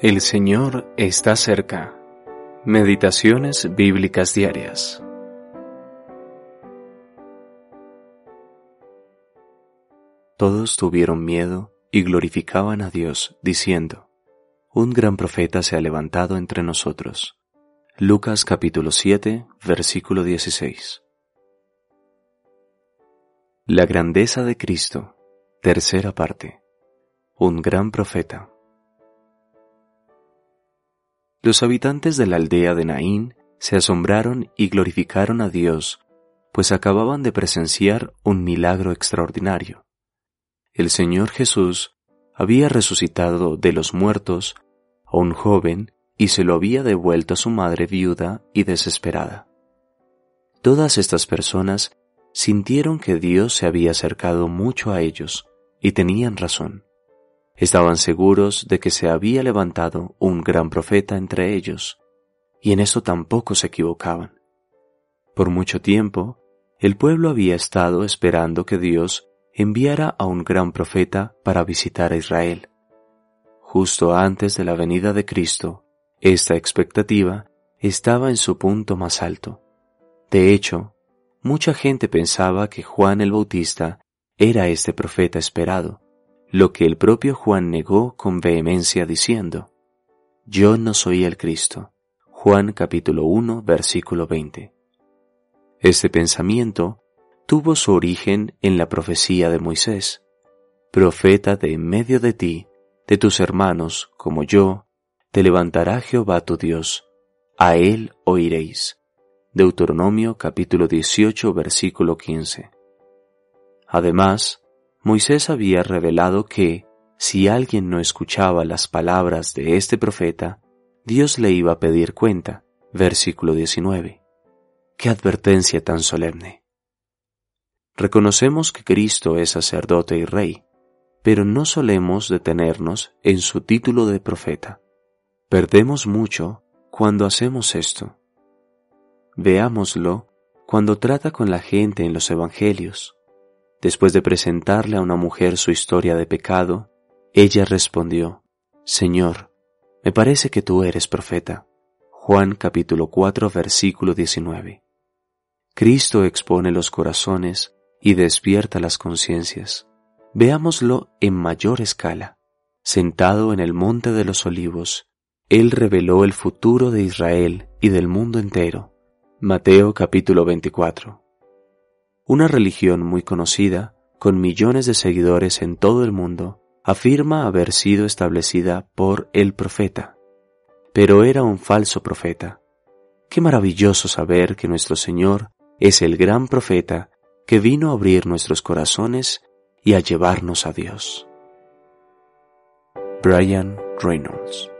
El Señor está cerca. Meditaciones bíblicas diarias. Todos tuvieron miedo y glorificaban a Dios, diciendo, Un gran profeta se ha levantado entre nosotros. Lucas capítulo 7, versículo 16. La grandeza de Cristo, tercera parte. Un gran profeta. Los habitantes de la aldea de Naín se asombraron y glorificaron a Dios, pues acababan de presenciar un milagro extraordinario. El Señor Jesús había resucitado de los muertos a un joven y se lo había devuelto a su madre viuda y desesperada. Todas estas personas sintieron que Dios se había acercado mucho a ellos y tenían razón. Estaban seguros de que se había levantado un gran profeta entre ellos, y en eso tampoco se equivocaban. Por mucho tiempo, el pueblo había estado esperando que Dios enviara a un gran profeta para visitar a Israel. Justo antes de la venida de Cristo, esta expectativa estaba en su punto más alto. De hecho, mucha gente pensaba que Juan el Bautista era este profeta esperado, lo que el propio Juan negó con vehemencia diciendo, Yo no soy el Cristo. Juan capítulo 1 versículo 20. Este pensamiento tuvo su origen en la profecía de Moisés, profeta de en medio de ti, de tus hermanos, como yo, te levantará Jehová tu Dios, a él oiréis. Deuteronomio capítulo 18 versículo 15. Además, Moisés había revelado que, si alguien no escuchaba las palabras de este profeta, Dios le iba a pedir cuenta. Versículo 19. Qué advertencia tan solemne. Reconocemos que Cristo es sacerdote y rey, pero no solemos detenernos en su título de profeta. Perdemos mucho cuando hacemos esto. Veámoslo cuando trata con la gente en los Evangelios. Después de presentarle a una mujer su historia de pecado, ella respondió, Señor, me parece que tú eres profeta. Juan capítulo 4 versículo 19. Cristo expone los corazones y despierta las conciencias. Veámoslo en mayor escala. Sentado en el monte de los olivos, Él reveló el futuro de Israel y del mundo entero. Mateo capítulo 24 una religión muy conocida, con millones de seguidores en todo el mundo, afirma haber sido establecida por el profeta. Pero era un falso profeta. Qué maravilloso saber que nuestro Señor es el gran profeta que vino a abrir nuestros corazones y a llevarnos a Dios. Brian Reynolds